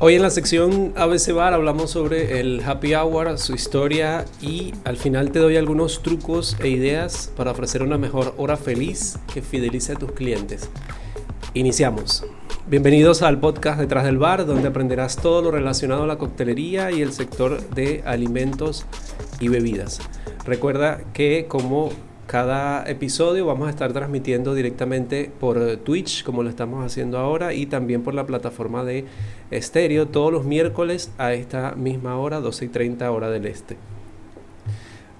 Hoy en la sección ABC Bar hablamos sobre el happy hour, su historia y al final te doy algunos trucos e ideas para ofrecer una mejor hora feliz que fidelice a tus clientes. Iniciamos. Bienvenidos al podcast Detrás del Bar, donde aprenderás todo lo relacionado a la coctelería y el sector de alimentos y bebidas. Recuerda que como cada episodio vamos a estar transmitiendo directamente por Twitch, como lo estamos haciendo ahora, y también por la plataforma de estéreo todos los miércoles a esta misma hora, 12 y 30 hora del este.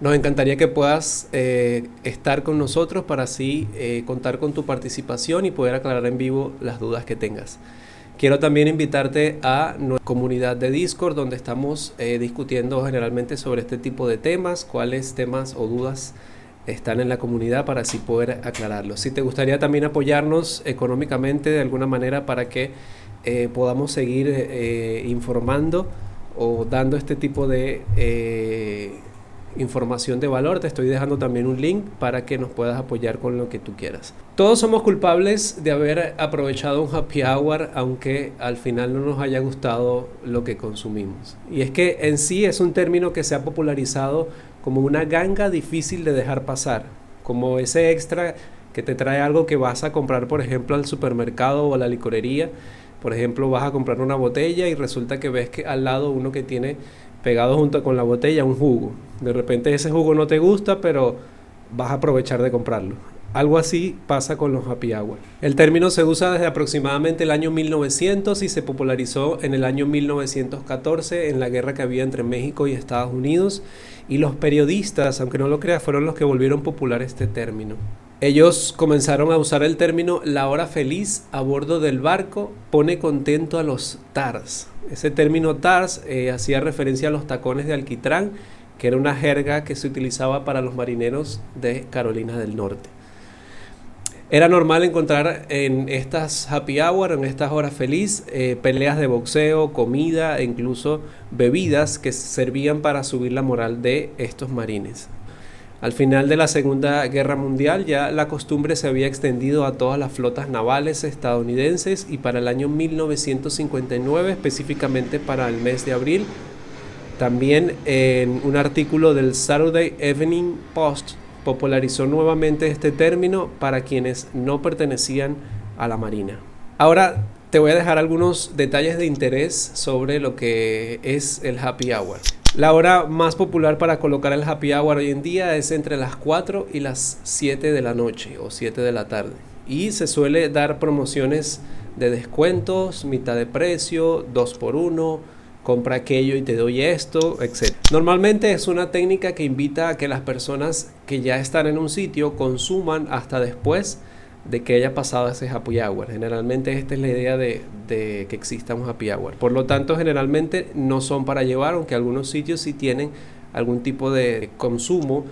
Nos encantaría que puedas eh, estar con nosotros para así eh, contar con tu participación y poder aclarar en vivo las dudas que tengas. Quiero también invitarte a nuestra comunidad de Discord donde estamos eh, discutiendo generalmente sobre este tipo de temas, cuáles temas o dudas están en la comunidad para así poder aclararlos. Si te gustaría también apoyarnos económicamente de alguna manera para que eh, podamos seguir eh, informando o dando este tipo de eh, información de valor, te estoy dejando también un link para que nos puedas apoyar con lo que tú quieras. Todos somos culpables de haber aprovechado un happy hour, aunque al final no nos haya gustado lo que consumimos. Y es que en sí es un término que se ha popularizado como una ganga difícil de dejar pasar, como ese extra que te trae algo que vas a comprar, por ejemplo, al supermercado o a la licorería. Por ejemplo, vas a comprar una botella y resulta que ves que al lado uno que tiene pegado junto con la botella un jugo. De repente ese jugo no te gusta, pero vas a aprovechar de comprarlo. Algo así pasa con los happy. El término se usa desde aproximadamente el año 1900 y se popularizó en el año 1914 en la guerra que había entre México y Estados Unidos y los periodistas, aunque no lo creas, fueron los que volvieron popular este término. Ellos comenzaron a usar el término la hora feliz a bordo del barco pone contento a los TARS. Ese término TARS eh, hacía referencia a los tacones de alquitrán, que era una jerga que se utilizaba para los marineros de Carolina del Norte. Era normal encontrar en estas happy hour, en estas horas feliz, eh, peleas de boxeo, comida e incluso bebidas que servían para subir la moral de estos marines. Al final de la Segunda Guerra Mundial ya la costumbre se había extendido a todas las flotas navales estadounidenses y para el año 1959, específicamente para el mes de abril, también en un artículo del Saturday Evening Post popularizó nuevamente este término para quienes no pertenecían a la Marina. Ahora te voy a dejar algunos detalles de interés sobre lo que es el happy hour. La hora más popular para colocar el happy hour hoy en día es entre las 4 y las 7 de la noche o 7 de la tarde. Y se suele dar promociones de descuentos, mitad de precio, 2 por 1 compra aquello y te doy esto, etc. Normalmente es una técnica que invita a que las personas que ya están en un sitio consuman hasta después de que haya pasado ese happy hour. Generalmente esta es la idea de, que exista un happy hour. Por lo tanto, generalmente no son para llevar, aunque algunos sitios sí tienen algún tipo de consumo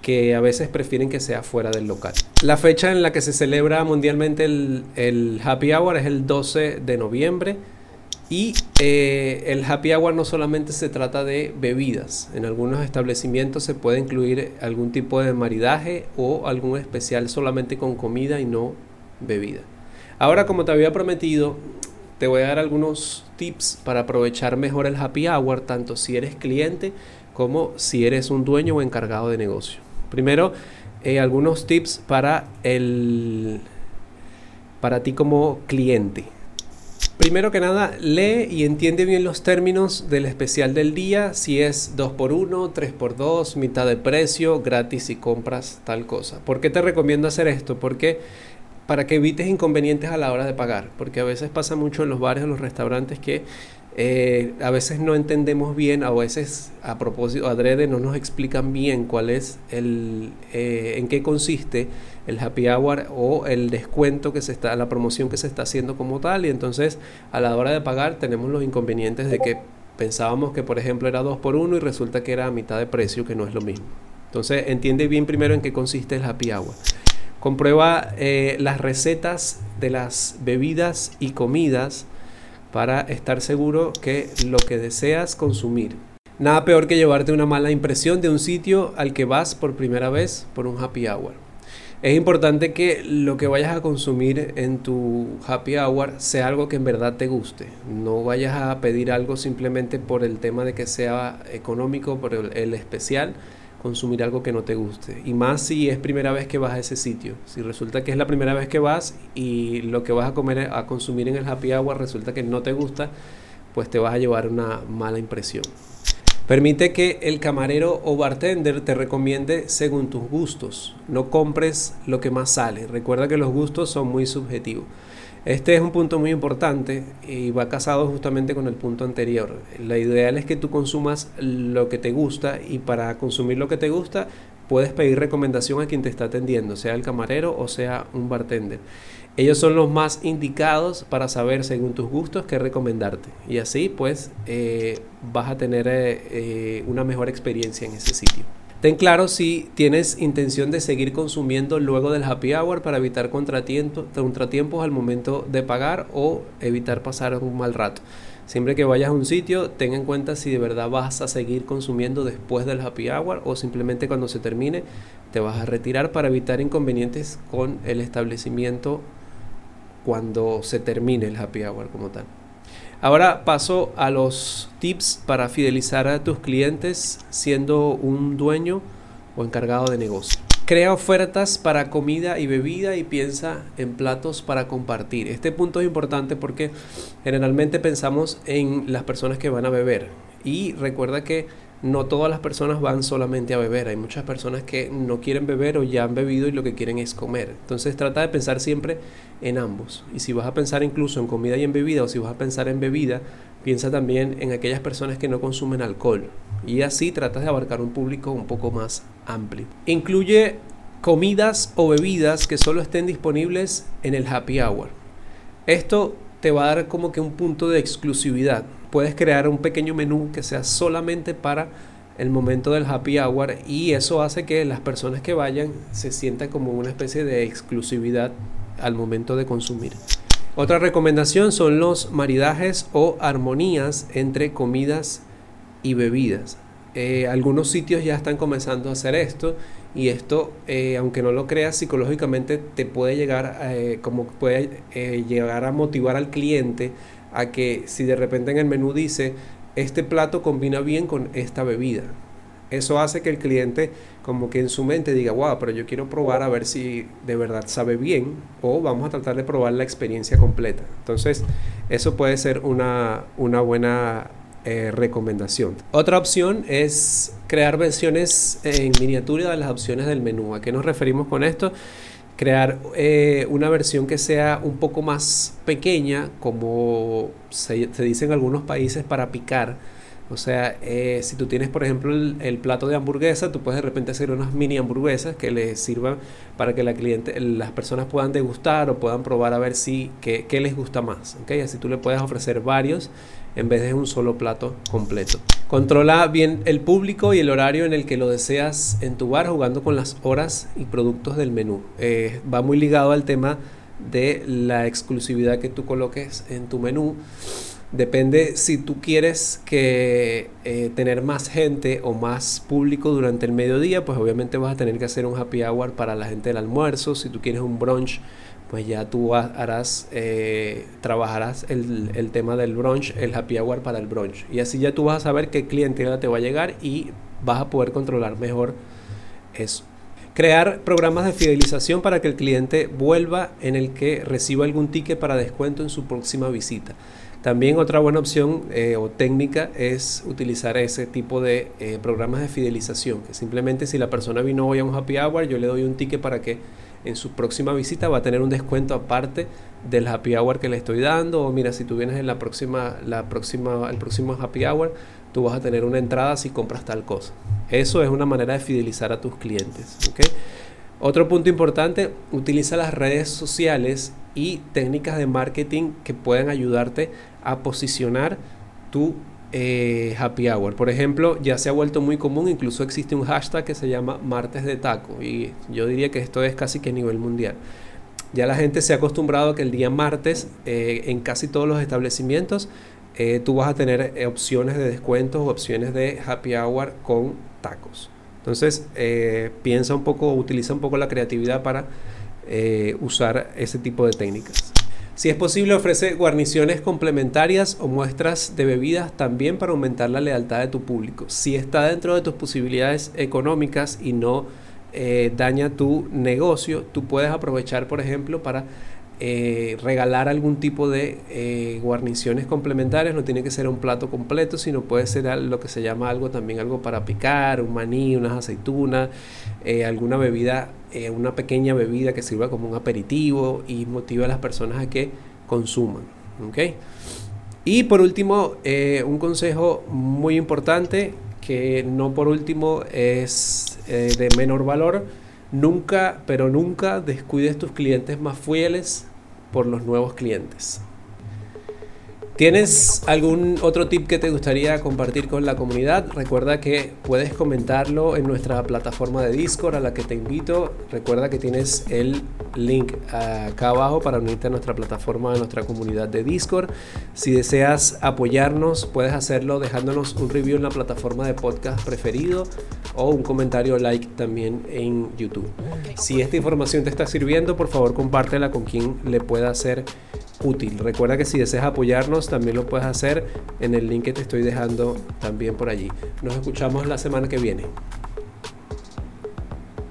que a veces prefieren que sea fuera del local. La fecha en la que se celebra mundialmente el, el happy hour es el 12 de noviembre y eh, el happy hour no solamente se trata de bebidas, en algunos establecimientos se puede incluir algún tipo de maridaje o algún especial solamente con comida y no bebida. Ahora, como te había prometido, te voy a dar algunos tips para aprovechar mejor el happy hour, tanto si eres cliente como si eres un dueño o encargado de negocio. Primero, eh, algunos tips para, el, para ti como cliente. Primero que nada, lee y entiende bien los términos del especial del día, si es 2x1, 3x2, mitad de precio, gratis si compras tal cosa. ¿Por qué te recomiendo hacer esto? Porque para que evites inconvenientes a la hora de pagar, porque a veces pasa mucho en los bares o los restaurantes que eh, a veces no entendemos bien, a veces a propósito, adrede, no nos explican bien cuál es el, eh, en qué consiste el happy hour o el descuento que se está, la promoción que se está haciendo como tal, y entonces a la hora de pagar tenemos los inconvenientes de que pensábamos que por ejemplo era 2 por 1 y resulta que era a mitad de precio, que no es lo mismo. Entonces entiende bien primero en qué consiste el happy hour. Comprueba eh, las recetas de las bebidas y comidas para estar seguro que lo que deseas consumir. Nada peor que llevarte una mala impresión de un sitio al que vas por primera vez por un happy hour. Es importante que lo que vayas a consumir en tu happy hour sea algo que en verdad te guste. No vayas a pedir algo simplemente por el tema de que sea económico, por el, especial, consumir algo que no te guste. Y más si es primera vez que vas a ese sitio. Si resulta que es la primera vez que vas y lo que vas a comer a consumir en el happy hour resulta que no te gusta, pues te vas a llevar una mala impresión. Permite que el camarero o bartender te recomiende según tus gustos. No compres lo que más sale. Recuerda que los gustos son muy subjetivos. Este es un punto muy importante y va casado justamente con el punto anterior. La ideal es que tú consumas lo que te gusta y para consumir lo que te gusta puedes pedir recomendación a quien te está atendiendo, sea el camarero o sea un bartender. Ellos son los más indicados para saber según tus gustos qué recomendarte. Y así pues eh, vas a tener eh, eh, una mejor experiencia en ese sitio. Ten claro si tienes intención de seguir consumiendo luego del happy hour para evitar contratiempos al momento de pagar o evitar pasar un mal rato. Siempre que vayas a un sitio, ten en cuenta si de verdad vas a seguir consumiendo después del happy hour o simplemente cuando se termine te vas a retirar para evitar inconvenientes con el establecimiento cuando se termine el happy hour como tal. Ahora paso a los tips para fidelizar a tus clientes siendo un dueño o encargado de negocio. Crea ofertas para comida y bebida y piensa en platos para compartir. Este punto es importante porque generalmente pensamos en las personas que van a beber. Y recuerda que no todas las personas van solamente a beber. Hay muchas personas que no quieren beber o ya han bebido y lo que quieren es comer. Entonces trata de pensar siempre en ambos. Y si vas a pensar incluso en comida y en bebida o si vas a pensar en bebida, piensa también en aquellas personas que no consumen alcohol. Y así tratas de abarcar un público un poco más amplio. Incluye comidas o bebidas que solo estén disponibles en el happy hour. Esto te va a dar como que un punto de exclusividad puedes crear un pequeño menú que sea solamente para el momento del happy hour y eso hace que las personas que vayan se sientan como una especie de exclusividad al momento de consumir. Otra recomendación son los maridajes o armonías entre comidas y bebidas. Eh, algunos sitios ya están comenzando a hacer esto y esto, eh, aunque no lo creas psicológicamente, te puede llegar, eh, como puede llegar a motivar al cliente a que si de repente en el menú dice, este plato combina bien con esta bebida. Eso hace que el cliente como que en su mente diga, wow, pero yo quiero probar a ver si de verdad sabe bien o vamos a tratar de probar la experiencia completa. Entonces, eso puede ser una, una buena eh, recomendación. Otra opción es crear versiones en miniatura de las opciones del menú. ¿A qué nos referimos con esto? Crear eh, una versión que sea un poco más pequeña, como se, dice en algunos países, para picar. O sea, eh, si tú tienes, por ejemplo, el, plato de hamburguesa, tú puedes de repente hacer unas mini hamburguesas que les sirvan para que la cliente, las personas puedan degustar o puedan probar a ver si qué, qué les gusta más. ¿okay? Así tú le puedes ofrecer varios en vez de un solo plato completo. Controla bien el público y el horario en el que lo deseas en tu bar jugando con las horas y productos del menú. Eh, va muy ligado al tema de la exclusividad que tú coloques en tu menú. Depende si tú quieres que eh, tener más gente o más público durante el mediodía, pues obviamente vas a tener que hacer un happy hour para la gente del almuerzo. Si tú quieres un brunch, pues ya tú harás, eh, trabajarás el, el, tema del brunch, el happy hour para el brunch. Y así ya tú vas a saber qué clientela te va a llegar y vas a poder controlar mejor eso. Crear programas de fidelización para que el cliente vuelva en el que reciba algún ticket para descuento en su próxima visita. También otra buena opción eh, o técnica es utilizar ese tipo de eh, programas de fidelización, que simplemente si la persona vino hoy a un happy hour, yo le doy un ticket para que en su próxima visita va a tener un descuento aparte del happy hour que le estoy dando. O mira si tú vienes en la próxima la próxima el próximo happy hour tú vas a tener una entrada si compras tal cosa. Eso es una manera de fidelizar a tus clientes otro punto importante utiliza las redes sociales y técnicas de marketing que pueden ayudarte a posicionar tu eh, happy hour. Por ejemplo, ya se ha vuelto muy común, incluso existe un hashtag que se llama martes de taco y yo diría que esto es casi que a nivel mundial. Ya la gente se ha acostumbrado a que el día martes eh, en casi todos los establecimientos eh, tú vas a tener opciones de descuentos o opciones de happy hour con tacos. Entonces, piensa un poco, utiliza un poco la creatividad para usar ese tipo de técnicas. Si es posible, ofrece guarniciones complementarias o muestras de bebidas también para aumentar la lealtad de tu público. Si está dentro de tus posibilidades económicas y no eh, daña tu negocio, tú puedes aprovechar, por ejemplo, para eh, regalar algún tipo de eh, guarniciones complementarias. No tiene que ser un plato completo, sino puede ser lo que se llama algo también algo para picar, un maní, unas aceitunas, eh, alguna bebida, una pequeña bebida que sirva como un aperitivo y motiva a las personas a que consuman. Y por último, un consejo muy importante que no por último es de menor valor Nunca, pero nunca descuides tus clientes más fieles por los nuevos clientes. ¿Tienes algún otro tip que te gustaría compartir con la comunidad? Recuerda que puedes comentarlo en nuestra plataforma de Discord a la que te invito. Recuerda que tienes el link acá abajo para unirte a nuestra plataforma, a nuestra comunidad de Discord. Si deseas apoyarnos, puedes hacerlo dejándonos un review en la plataforma de podcast preferido o un comentario like también en YouTube. Si esta información te está sirviendo, por favor compártela con quien le pueda ser útil. Recuerda que si deseas apoyarnos, también lo puedes hacer en el link que te estoy dejando también por allí. Nos escuchamos la semana que viene.